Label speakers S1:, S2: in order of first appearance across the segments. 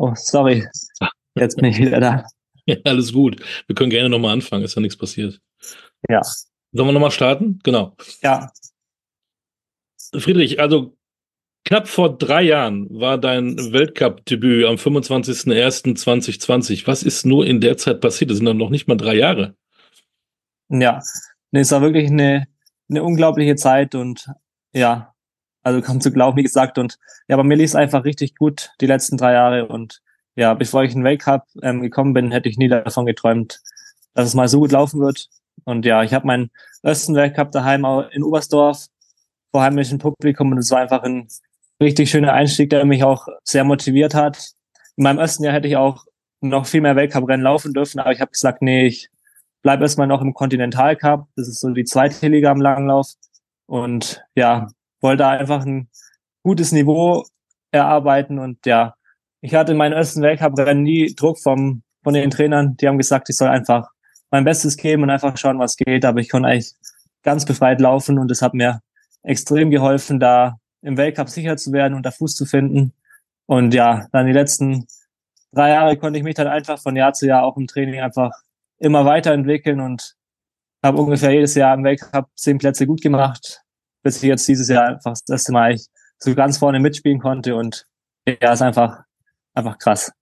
S1: Oh, sorry. Jetzt bin ich wieder da.
S2: Ja, alles gut. Wir können gerne nochmal anfangen, ist ja nichts passiert.
S1: Ja.
S2: Sollen wir nochmal starten? Genau.
S1: Ja.
S2: Friedrich, also knapp vor drei Jahren war dein Weltcup-Debüt am 25.01.2020. Was ist nur in der Zeit passiert? Das sind dann noch nicht mal drei Jahre.
S1: Ja, nee, es war wirklich eine, eine unglaubliche Zeit und ja, also kaum zu glauben, wie gesagt. Und ja, bei mir lief es einfach richtig gut die letzten drei Jahre. Und ja, bevor ich in den Weltcup ähm, gekommen bin, hätte ich nie davon geträumt, dass es mal so gut laufen wird. Und ja, ich habe meinen ersten Weltcup daheim in Oberstdorf vor heimischem Publikum und es war einfach ein richtig schöner Einstieg, der mich auch sehr motiviert hat. In meinem ersten Jahr hätte ich auch noch viel mehr Weltcuprennen laufen dürfen, aber ich habe gesagt, nee, ich bleibe erstmal noch im Continental Cup. Das ist so die zweite Liga am Langlauf. Und ja, wollte einfach ein gutes Niveau erarbeiten und ja, ich hatte in meinen ersten Weltcuprennen nie Druck vom, von den Trainern. Die haben gesagt, ich soll einfach mein Bestes geben und einfach schauen, was geht. Aber ich konnte eigentlich ganz befreit laufen und es hat mir extrem geholfen, da im Weltcup sicher zu werden und da Fuß zu finden. Und ja, dann die letzten drei Jahre konnte ich mich dann einfach von Jahr zu Jahr auch im Training einfach immer weiterentwickeln und habe ungefähr jedes Jahr im Weltcup zehn Plätze gut gemacht, bis ich jetzt dieses Jahr einfach das erste Mal ich so ganz vorne mitspielen konnte und ja, ist einfach, einfach krass.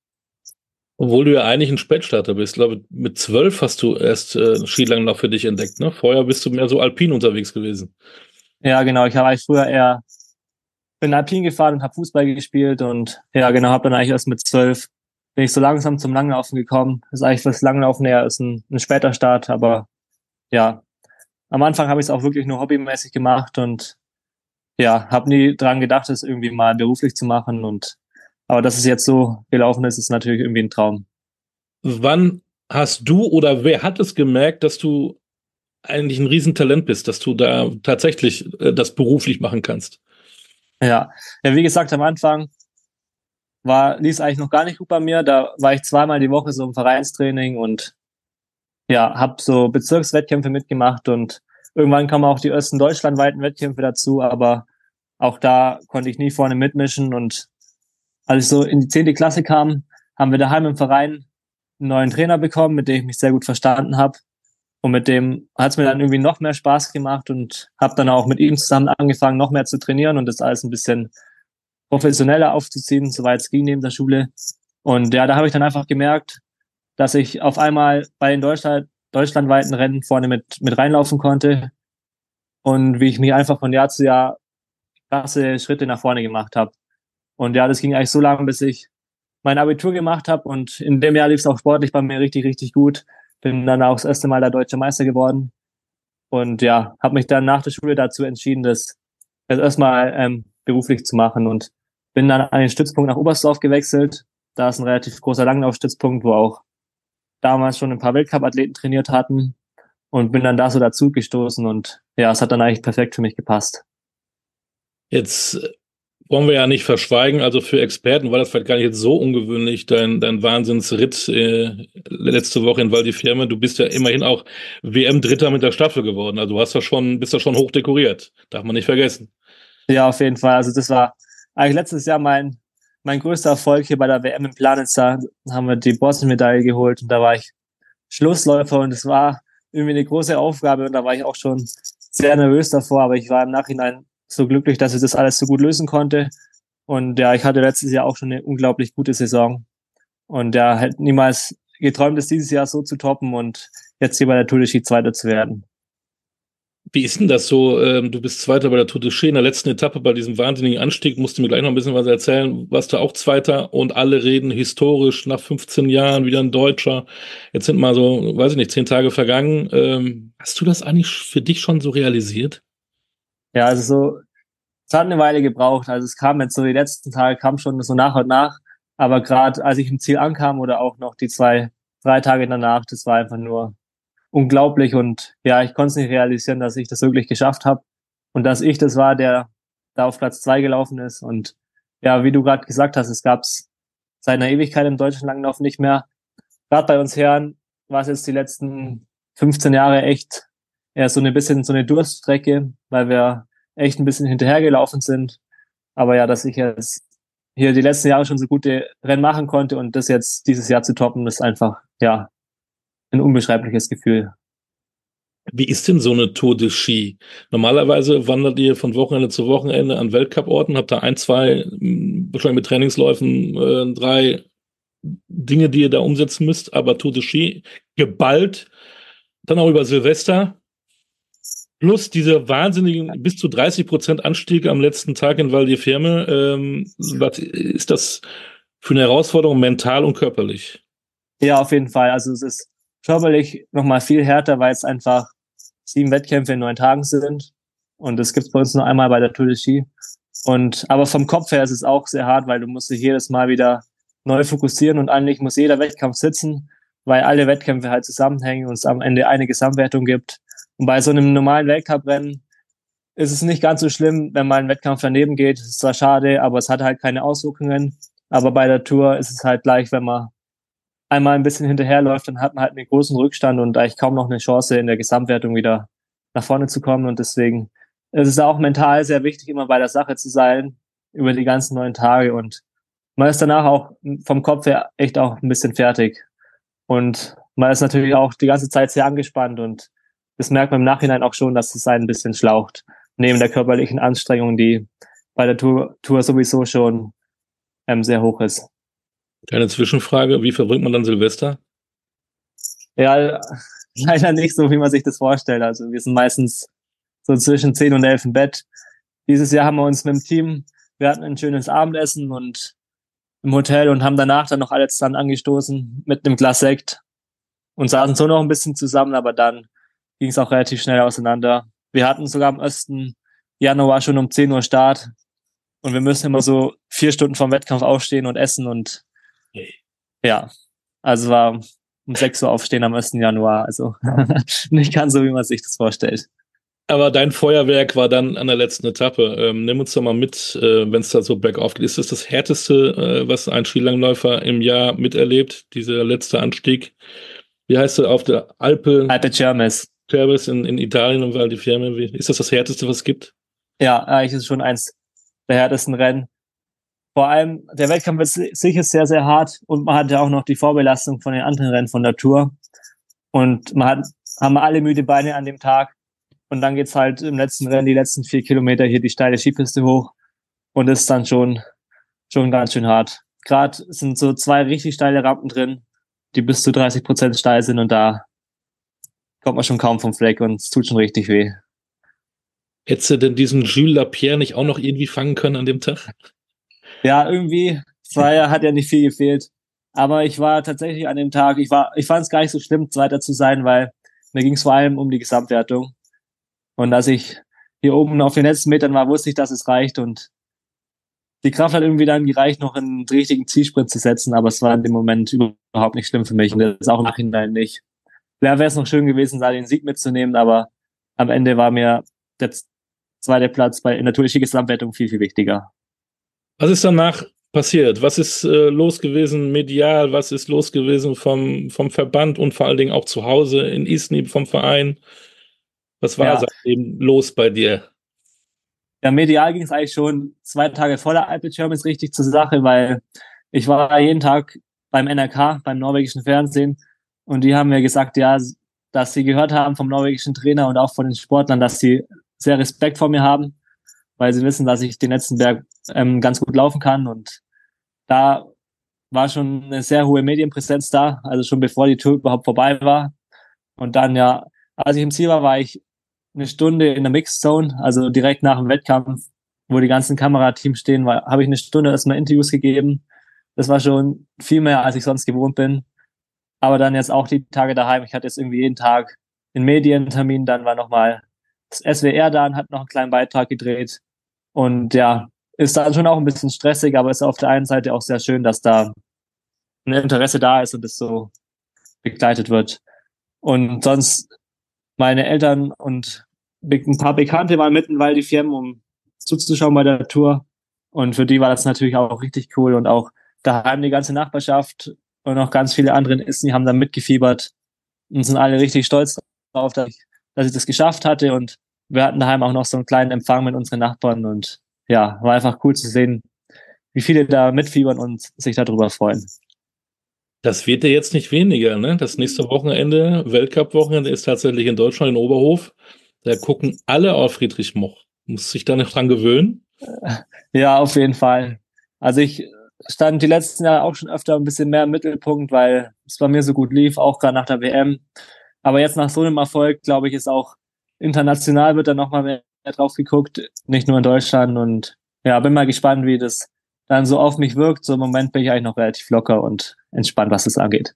S2: Obwohl du ja eigentlich ein Spätstarter bist. Ich glaube, mit zwölf hast du erst äh, Skilanglauf für dich entdeckt, ne? Vorher bist du mehr so alpin unterwegs gewesen.
S1: Ja, genau. Ich habe eigentlich früher eher bin alpin gefahren und habe Fußball gespielt und ja, genau, habe dann eigentlich erst mit zwölf bin ich so langsam zum Langlaufen gekommen. Das ist eigentlich fürs Langlaufen eher ist ein, ein später Start, aber ja, am Anfang habe ich es auch wirklich nur hobbymäßig gemacht und ja, habe nie dran gedacht, es irgendwie mal beruflich zu machen und aber dass es jetzt so gelaufen ist, ist natürlich irgendwie ein Traum.
S2: Wann hast du oder wer hat es gemerkt, dass du eigentlich ein Riesentalent bist, dass du da tatsächlich äh, das beruflich machen kannst?
S1: Ja, ja, wie gesagt, am Anfang war, lief eigentlich noch gar nicht gut bei mir. Da war ich zweimal die Woche so im Vereinstraining und ja, habe so Bezirkswettkämpfe mitgemacht und irgendwann kamen auch die ersten deutschlandweiten Wettkämpfe dazu, aber auch da konnte ich nie vorne mitmischen und als ich so in die zehnte Klasse kam, haben wir daheim im Verein einen neuen Trainer bekommen, mit dem ich mich sehr gut verstanden habe. Und mit dem hat es mir dann irgendwie noch mehr Spaß gemacht und habe dann auch mit ihm zusammen angefangen, noch mehr zu trainieren und das alles ein bisschen professioneller aufzuziehen, soweit es ging neben der Schule. Und ja, da habe ich dann einfach gemerkt, dass ich auf einmal bei den Deutschland, deutschlandweiten Rennen vorne mit, mit reinlaufen konnte und wie ich mich einfach von Jahr zu Jahr krasse Schritte nach vorne gemacht habe. Und ja, das ging eigentlich so lange, bis ich mein Abitur gemacht habe und in dem Jahr lief es auch sportlich bei mir richtig, richtig gut. Bin dann auch das erste Mal der deutsche Meister geworden und ja, habe mich dann nach der Schule dazu entschieden, das, das erstmal ähm, beruflich zu machen und bin dann an den Stützpunkt nach Oberstdorf gewechselt. Da ist ein relativ großer Langlaufstützpunkt, wo auch damals schon ein paar Weltcup-Athleten trainiert hatten und bin dann da so dazu gestoßen und ja, es hat dann eigentlich perfekt für mich gepasst.
S2: Jetzt äh, wollen wir ja nicht verschweigen, also für Experten war das vielleicht gar nicht jetzt so ungewöhnlich, dein, dein Wahnsinnsritt äh, letzte Woche in Val di Fiemme. Du bist ja immerhin auch WM-Dritter mit der Staffel geworden. Also du hast ja schon, bist ja schon hoch dekoriert. Darf man nicht vergessen.
S1: Ja, auf jeden Fall. Also das war eigentlich letztes Jahr mein mein größter Erfolg hier bei der WM in Planitza haben wir die Bronzemedaille geholt und da war ich Schlussläufer und es war irgendwie eine große Aufgabe und da war ich auch schon sehr nervös davor, aber ich war im Nachhinein so glücklich, dass ich das alles so gut lösen konnte. Und ja, ich hatte letztes Jahr auch schon eine unglaublich gute Saison. Und ja, hätte niemals geträumt, es dieses Jahr so zu toppen und jetzt hier bei der Tour de Ski Zweiter zu werden.
S2: Wie ist denn das so? Ähm, du bist Zweiter bei der Tour de Ski in der letzten Etappe bei diesem wahnsinnigen Anstieg. Musst du mir gleich noch ein bisschen was erzählen. Warst du auch Zweiter und alle reden historisch nach 15 Jahren wieder ein Deutscher. Jetzt sind mal so, weiß ich nicht, zehn Tage vergangen. Ähm, hast du das eigentlich für dich schon so realisiert?
S1: Ja, also so, es hat eine Weile gebraucht. Also es kam jetzt so die letzten Tage, kam schon so nach und nach. Aber gerade als ich im Ziel ankam oder auch noch die zwei, drei Tage danach, das war einfach nur unglaublich und ja, ich konnte es nicht realisieren, dass ich das wirklich geschafft habe und dass ich das war, der da auf Platz zwei gelaufen ist und ja, wie du gerade gesagt hast, es gab es seit einer Ewigkeit im deutschen Langlauf nicht mehr. Gerade bei uns Herren war es jetzt die letzten 15 Jahre echt eher so eine bisschen so eine Durststrecke, weil wir echt ein bisschen hinterhergelaufen sind. Aber ja, dass ich jetzt hier die letzten Jahre schon so gute Rennen machen konnte und das jetzt dieses Jahr zu toppen, ist einfach, ja, ein unbeschreibliches Gefühl.
S2: Wie ist denn so eine Tour de Ski? Normalerweise wandert ihr von Wochenende zu Wochenende an Weltcuporten, habt da ein, zwei, hm, wahrscheinlich mit Trainingsläufen, äh, drei Dinge, die ihr da umsetzen müsst, aber Tour de Ski geballt, dann auch über Silvester, plus diese wahnsinnigen bis zu 30 Prozent Anstieg am letzten Tag in Val di Fiemme. Ähm, was ist das für eine Herausforderung mental und körperlich?
S1: Ja, auf jeden Fall. Also es ist körperlich nochmal viel härter, weil es einfach sieben Wettkämpfe in neun Tagen sind. Und das gibt's bei uns nur einmal bei der Tour de Ski. Und aber vom Kopf her ist es auch sehr hart, weil du musst dich jedes Mal wieder neu fokussieren und eigentlich muss jeder Wettkampf sitzen, weil alle Wettkämpfe halt zusammenhängen und es am Ende eine Gesamtwertung gibt. Und bei so einem normalen Weltcuprennen ist es nicht ganz so schlimm, wenn mal ein Wettkampf daneben geht. Ist zwar schade, aber es hat halt keine Auswirkungen. Aber bei der Tour ist es halt gleich, wenn man einmal ein bisschen hinterherläuft, dann hat man halt einen großen Rückstand und eigentlich kaum noch eine Chance in der Gesamtwertung wieder nach vorne zu kommen. Und deswegen ist es auch mental sehr wichtig, immer bei der Sache zu sein über die ganzen neun Tage. Und man ist danach auch vom Kopf her echt auch ein bisschen fertig. Und man ist natürlich auch die ganze Zeit sehr angespannt und das merkt man im Nachhinein auch schon, dass es einen ein bisschen schlaucht. Neben der körperlichen Anstrengung, die bei der Tour, Tour sowieso schon ähm, sehr hoch ist.
S2: Kleine Zwischenfrage, wie verbringt man dann Silvester?
S1: Ja, leider nicht so, wie man sich das vorstellt. Also wir sind meistens so zwischen 10 und 11 im Bett. Dieses Jahr haben wir uns mit dem Team, wir hatten ein schönes Abendessen und im Hotel und haben danach dann noch alles dann angestoßen mit einem Glas Sekt und saßen so noch ein bisschen zusammen, aber dann ging es auch relativ schnell auseinander. Wir hatten sogar am 1. Januar schon um 10 Uhr Start und wir müssen immer so vier Stunden vom Wettkampf aufstehen und essen und ja, also war um 6 Uhr aufstehen am 1. Januar. Also nicht ganz so, wie man sich das vorstellt.
S2: Aber dein Feuerwerk war dann an der letzten Etappe. Ähm, nimm uns doch mal mit, äh, wenn es da so bergauf geht. Ist das das Härteste, äh, was ein Skilangläufer im Jahr miterlebt, dieser letzte Anstieg? Wie heißt er auf der Alpe?
S1: Alpe Cermes.
S2: Cermes in, in Italien und Val di Fiemme. Ist das das Härteste, was es gibt?
S1: Ja, eigentlich ist es schon eins der härtesten Rennen vor allem der Wettkampf ist sicher sehr, sehr hart und man hat ja auch noch die Vorbelastung von den anderen Rennen von der Tour. Und man hat, haben alle müde Beine an dem Tag. Und dann geht's halt im letzten Rennen die letzten vier Kilometer hier die steile Skipiste hoch. Und ist dann schon, schon ganz schön hart. Gerade sind so zwei richtig steile Rampen drin, die bis zu 30 Prozent steil sind und da kommt man schon kaum vom Fleck und es tut schon richtig weh.
S2: Hättest du denn diesen Jules Lapierre nicht auch noch irgendwie fangen können an dem Tag?
S1: Ja, irgendwie, Zweier hat ja nicht viel gefehlt. Aber ich war tatsächlich an dem Tag, ich war, ich fand es gar nicht so schlimm, Zweiter zu sein, weil mir ging es vor allem um die Gesamtwertung. Und als ich hier oben auf den letzten Metern war, wusste ich, dass es reicht und die Kraft hat irgendwie dann gereicht, noch einen richtigen Zielsprint zu setzen, aber es war in dem Moment überhaupt nicht schlimm für mich und das ist auch im Nachhinein nicht. Wäre es noch schön gewesen, da den Sieg mitzunehmen, aber am Ende war mir der zweite Platz bei in der touristischen Gesamtwertung viel, viel wichtiger.
S2: Was ist danach passiert? Was ist äh, los gewesen medial? Was ist los gewesen vom, vom Verband und vor allen Dingen auch zu Hause in Isny vom Verein? Was war ja. seitdem los bei dir?
S1: Ja, medial ging es eigentlich schon zwei Tage vor der Alpe Germans richtig zur Sache, weil ich war jeden Tag beim NRK, beim norwegischen Fernsehen, und die haben mir gesagt, ja, dass sie gehört haben vom norwegischen Trainer und auch von den Sportlern, dass sie sehr Respekt vor mir haben weil sie wissen, dass ich den letzten Berg ähm, ganz gut laufen kann. Und da war schon eine sehr hohe Medienpräsenz da, also schon bevor die Tour überhaupt vorbei war. Und dann ja, als ich im Ziel war, war ich eine Stunde in der Mixed Zone, also direkt nach dem Wettkampf, wo die ganzen Kamerateams stehen, war, habe ich eine Stunde erstmal Interviews gegeben. Das war schon viel mehr, als ich sonst gewohnt bin. Aber dann jetzt auch die Tage daheim. Ich hatte jetzt irgendwie jeden Tag einen Medientermin, dann war nochmal das SWR da und hat noch einen kleinen Beitrag gedreht. Und ja, ist dann schon auch ein bisschen stressig, aber ist auf der einen Seite auch sehr schön, dass da ein Interesse da ist und es so begleitet wird. Und sonst meine Eltern und ein paar Bekannte waren mitten die Firmen, um zuzuschauen bei der Tour. Und für die war das natürlich auch richtig cool und auch daheim die ganze Nachbarschaft und auch ganz viele andere in Isny haben da mitgefiebert und sind alle richtig stolz darauf, dass ich, dass ich das geschafft hatte und wir hatten daheim auch noch so einen kleinen Empfang mit unseren Nachbarn und ja, war einfach cool zu sehen, wie viele da mitfiebern und sich darüber freuen.
S2: Das wird ja jetzt nicht weniger, ne? Das nächste Wochenende, Weltcup-Wochenende, ist tatsächlich in Deutschland in Oberhof. Da gucken alle auf Friedrich Moch. Muss sich da nicht dran gewöhnen?
S1: Ja, auf jeden Fall. Also ich stand die letzten Jahre auch schon öfter ein bisschen mehr im Mittelpunkt, weil es bei mir so gut lief, auch gerade nach der WM. Aber jetzt nach so einem Erfolg, glaube ich, ist auch international wird da nochmal mehr drauf geguckt, nicht nur in Deutschland. Und ja, bin mal gespannt, wie das dann so auf mich wirkt. So im Moment bin ich eigentlich noch relativ locker und entspannt, was das angeht.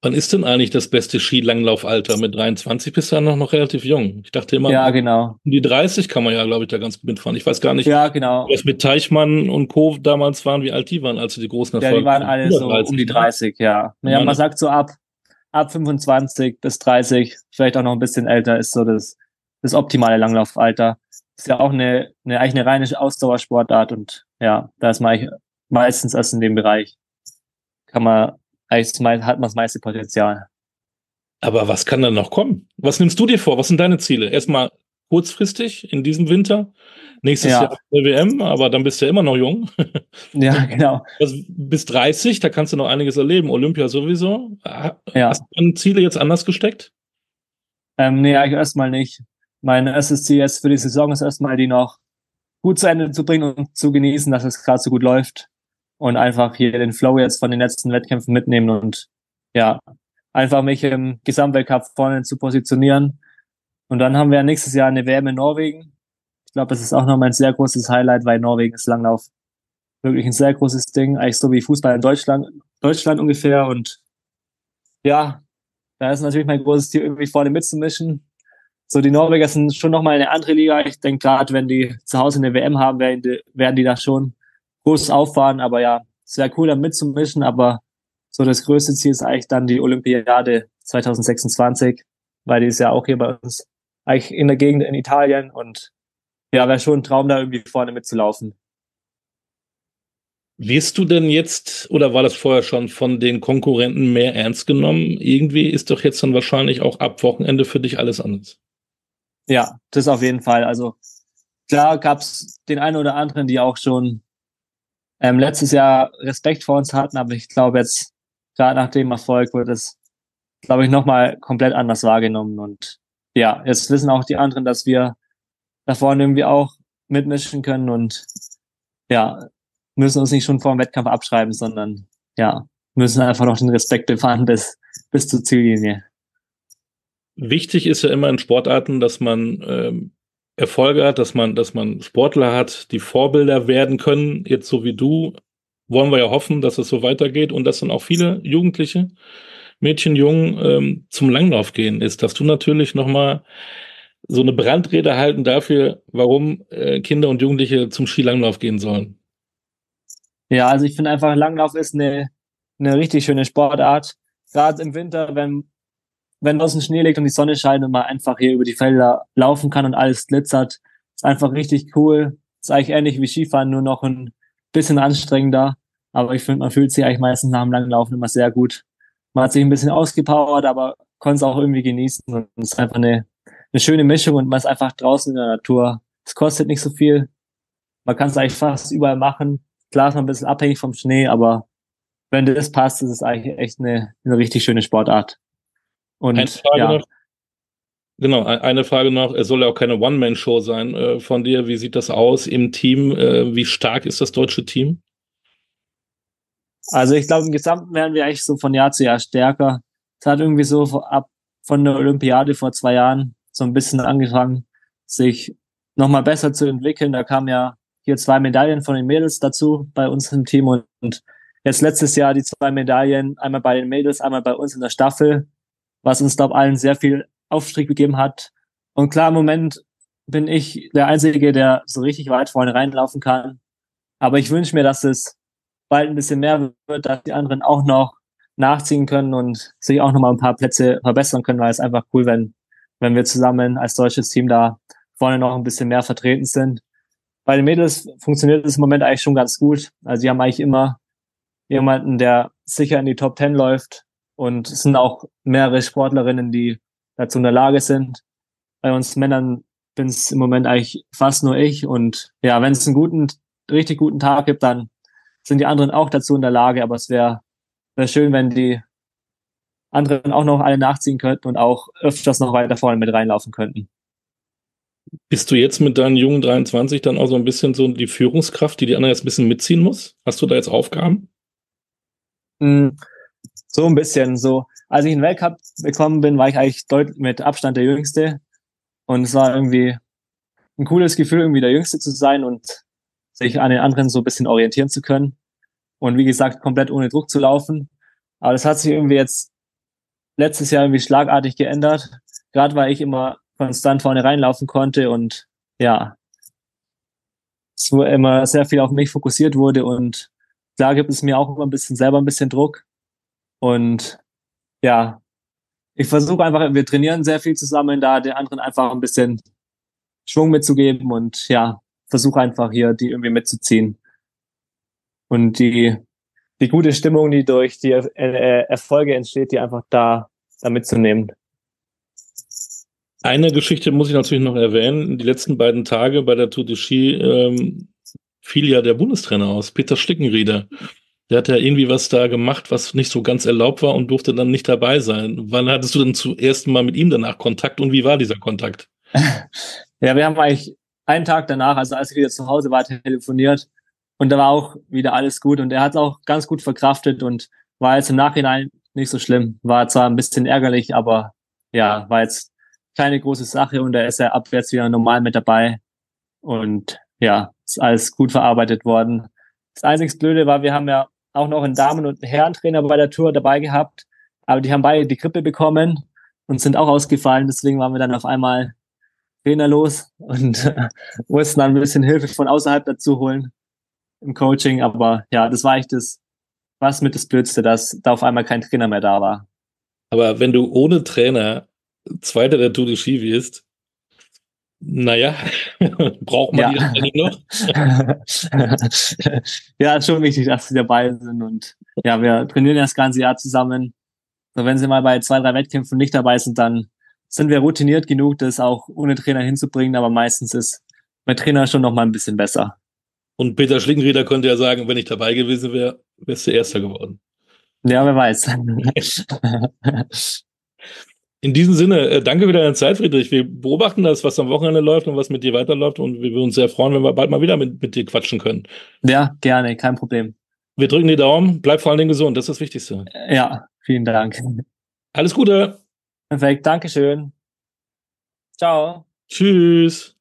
S2: Wann ist denn eigentlich das beste Skilanglaufalter? Mit 23 bist du ja noch, noch relativ jung. Ich dachte immer,
S1: ja, genau.
S2: um die 30 kann man ja, glaube ich, da ganz gut mitfahren. Ich weiß gar nicht,
S1: ja, genau.
S2: was mit Teichmann und Co. damals waren, wie alt die waren, als sie die großen
S1: Erfolge Ja, die waren alle so 30, um die 30, ne? ja. Ja, man sagt so ab, ab 25 bis 30, vielleicht auch noch ein bisschen älter, ist so das, das optimale Langlaufalter. Ist ja auch eine, eine eigentlich eine reine Ausdauersportart und ja, da ist man meistens erst in dem Bereich. Kann man eigentlich hat man das meiste Potenzial.
S2: Aber was kann dann noch kommen? Was nimmst du dir vor? Was sind deine Ziele? Erstmal kurzfristig in diesem Winter, nächstes ja. Jahr der WM, aber dann bist du ja immer noch jung.
S1: Ja, genau.
S2: Also bis 30, da kannst du noch einiges erleben. Olympia sowieso. Ja. Hast du deine Ziele jetzt anders gesteckt?
S1: Ähm, nee, eigentlich erstmal nicht. Mein erstes Ziel jetzt für die Saison ist erstmal, die noch gut zu Ende zu bringen und zu genießen, dass es gerade so gut läuft und einfach hier den Flow jetzt von den letzten Wettkämpfen mitnehmen und ja, einfach mich im Gesamtweltcup vorne zu positionieren. Und dann haben wir nächstes Jahr eine WM in Norwegen. Ich glaube, das ist auch nochmal ein sehr großes Highlight, weil Norwegen ist Langlauf wirklich ein sehr großes Ding, eigentlich so wie Fußball in Deutschland, Deutschland ungefähr. Und ja, da ist natürlich mein großes Ziel, irgendwie vorne mitzumischen. So, die Norweger sind schon nochmal eine andere Liga. Ich denke gerade, wenn die zu Hause eine WM haben, werden die, werden die da schon groß auffahren. Aber ja, wäre cool, da mitzumischen. Aber so das größte Ziel ist eigentlich dann die Olympiade 2026, weil die ist ja auch hier bei uns eigentlich in der Gegend in Italien. Und ja, wäre schon ein Traum, da irgendwie vorne mitzulaufen.
S2: Wirst du denn jetzt, oder war das vorher schon von den Konkurrenten mehr ernst genommen? Irgendwie ist doch jetzt dann wahrscheinlich auch ab Wochenende für dich alles anders.
S1: Ja, das auf jeden Fall. Also klar gab es den einen oder anderen, die auch schon ähm, letztes Jahr Respekt vor uns hatten, aber ich glaube jetzt, gerade nach dem Erfolg, wird es, glaube ich, nochmal komplett anders wahrgenommen. Und ja, jetzt wissen auch die anderen, dass wir da vorne irgendwie auch mitmischen können und ja, müssen uns nicht schon vor dem Wettkampf abschreiben, sondern ja, müssen einfach noch den Respekt befahren bis, bis zur Ziellinie.
S2: Wichtig ist ja immer in Sportarten, dass man ähm, Erfolge hat, dass man, dass man Sportler hat, die Vorbilder werden können. Jetzt so wie du, wollen wir ja hoffen, dass es so weitergeht und dass dann auch viele Jugendliche, Mädchen, Jungen ähm, zum Langlauf gehen. Ist, dass du natürlich nochmal so eine Brandrede halten dafür, warum äh, Kinder und Jugendliche zum Skilanglauf gehen sollen.
S1: Ja, also ich finde einfach, Langlauf ist eine, eine richtig schöne Sportart. Gerade im Winter, wenn wenn draußen Schnee liegt und die Sonne scheint und man einfach hier über die Felder laufen kann und alles glitzert. Ist einfach richtig cool. Ist eigentlich ähnlich wie Skifahren, nur noch ein bisschen anstrengender. Aber ich finde, man fühlt sich eigentlich meistens nach dem langen Laufen immer sehr gut. Man hat sich ein bisschen ausgepowert, aber konnte es auch irgendwie genießen. Und es ist einfach eine, eine schöne Mischung und man ist einfach draußen in der Natur. Es kostet nicht so viel. Man kann es eigentlich fast überall machen. Klar ist man ein bisschen abhängig vom Schnee, aber wenn das passt, ist es eigentlich echt eine, eine richtig schöne Sportart.
S2: Und, eine Frage ja. noch. Genau, eine Frage noch. Es soll ja auch keine One-Man-Show sein äh, von dir. Wie sieht das aus im Team? Äh, wie stark ist das deutsche Team?
S1: Also ich glaube, im Gesamten werden wir eigentlich so von Jahr zu Jahr stärker. Es hat irgendwie so ab von der Olympiade vor zwei Jahren so ein bisschen angefangen, sich nochmal besser zu entwickeln. Da kamen ja hier zwei Medaillen von den Mädels dazu bei uns im Team und jetzt letztes Jahr die zwei Medaillen, einmal bei den Mädels, einmal bei uns in der Staffel was uns, glaube allen sehr viel Aufstieg gegeben hat. Und klar, im Moment bin ich der Einzige, der so richtig weit vorne reinlaufen kann. Aber ich wünsche mir, dass es bald ein bisschen mehr wird, dass die anderen auch noch nachziehen können und sich auch noch mal ein paar Plätze verbessern können, weil es einfach cool, wenn, wenn wir zusammen als deutsches Team da vorne noch ein bisschen mehr vertreten sind. Bei den Mädels funktioniert es im Moment eigentlich schon ganz gut. Also die haben eigentlich immer jemanden, der sicher in die Top Ten läuft und es sind auch mehrere Sportlerinnen, die dazu in der Lage sind. Bei uns Männern bin es im Moment eigentlich fast nur ich. Und ja, wenn es einen guten, richtig guten Tag gibt, dann sind die anderen auch dazu in der Lage, aber es wäre wär schön, wenn die anderen auch noch alle nachziehen könnten und auch öfters noch weiter vorne mit reinlaufen könnten.
S2: Bist du jetzt mit deinen jungen 23 dann auch so ein bisschen so die Führungskraft, die die anderen jetzt ein bisschen mitziehen muss? Hast du da jetzt Aufgaben?
S1: Mm, so ein bisschen. So, als ich in den Weltcup gekommen bin, war ich eigentlich deutlich mit Abstand der Jüngste. Und es war irgendwie ein cooles Gefühl, irgendwie der Jüngste zu sein und sich an den anderen so ein bisschen orientieren zu können. Und wie gesagt, komplett ohne Druck zu laufen. Aber das hat sich irgendwie jetzt letztes Jahr irgendwie schlagartig geändert. Gerade weil ich immer konstant vorne reinlaufen konnte und ja, es immer sehr viel auf mich fokussiert wurde und da gibt es mir auch immer ein bisschen selber ein bisschen Druck und ja, ich versuche einfach, wir trainieren sehr viel zusammen, da den anderen einfach ein bisschen Schwung mitzugeben und ja, versuche einfach hier die irgendwie mitzuziehen. Und die, die gute Stimmung, die durch die äh, Erfolge entsteht, die einfach da, da mitzunehmen.
S2: Eine Geschichte muss ich natürlich noch erwähnen. Die letzten beiden Tage bei der Tour de Ski ähm, fiel ja der Bundestrainer aus, Peter Stickenrieder. Der hat ja irgendwie was da gemacht, was nicht so ganz erlaubt war und durfte dann nicht dabei sein. Wann hattest du denn zum ersten Mal mit ihm danach Kontakt und wie war dieser Kontakt?
S1: Ja, wir haben eigentlich einen Tag danach, also als ich wieder zu Hause war, telefoniert und da war auch wieder alles gut und er hat es auch ganz gut verkraftet und war jetzt im Nachhinein nicht so schlimm. War zwar ein bisschen ärgerlich, aber ja, war jetzt keine große Sache und da ist er abwärts wieder normal mit dabei. Und ja, ist alles gut verarbeitet worden. Das einzig Blöde war, wir haben ja auch noch einen Damen- und Herrentrainer bei der Tour dabei gehabt, aber die haben beide die Grippe bekommen und sind auch ausgefallen. Deswegen waren wir dann auf einmal trainerlos und mussten dann ein bisschen Hilfe von außerhalb dazu holen im Coaching. Aber ja, das war echt das, was mit das Blödste, dass da auf einmal kein Trainer mehr da war.
S2: Aber wenn du ohne Trainer Zweiter der Tour de Ski wirst, naja, braucht man ja. die noch?
S1: ja, ist schon wichtig, dass sie dabei sind. Und ja, wir trainieren das ganze Jahr zusammen. So, wenn sie mal bei zwei, drei Wettkämpfen nicht dabei sind, dann sind wir routiniert genug, das auch ohne Trainer hinzubringen. Aber meistens ist mein Trainer schon noch mal ein bisschen besser.
S2: Und Peter Schlingenrieder könnte ja sagen, wenn ich dabei gewesen wäre, wärst du Erster geworden.
S1: Ja, wer weiß.
S2: In diesem Sinne, äh, danke für deine Zeit, Friedrich. Wir beobachten das, was am Wochenende läuft und was mit dir weiterläuft. Und wir würden uns sehr freuen, wenn wir bald mal wieder mit, mit dir quatschen können.
S1: Ja, gerne, kein Problem.
S2: Wir drücken die Daumen. Bleib vor allen Dingen gesund. Das ist das Wichtigste.
S1: Ja, vielen Dank.
S2: Alles Gute.
S1: Perfekt, Dankeschön. Ciao.
S2: Tschüss.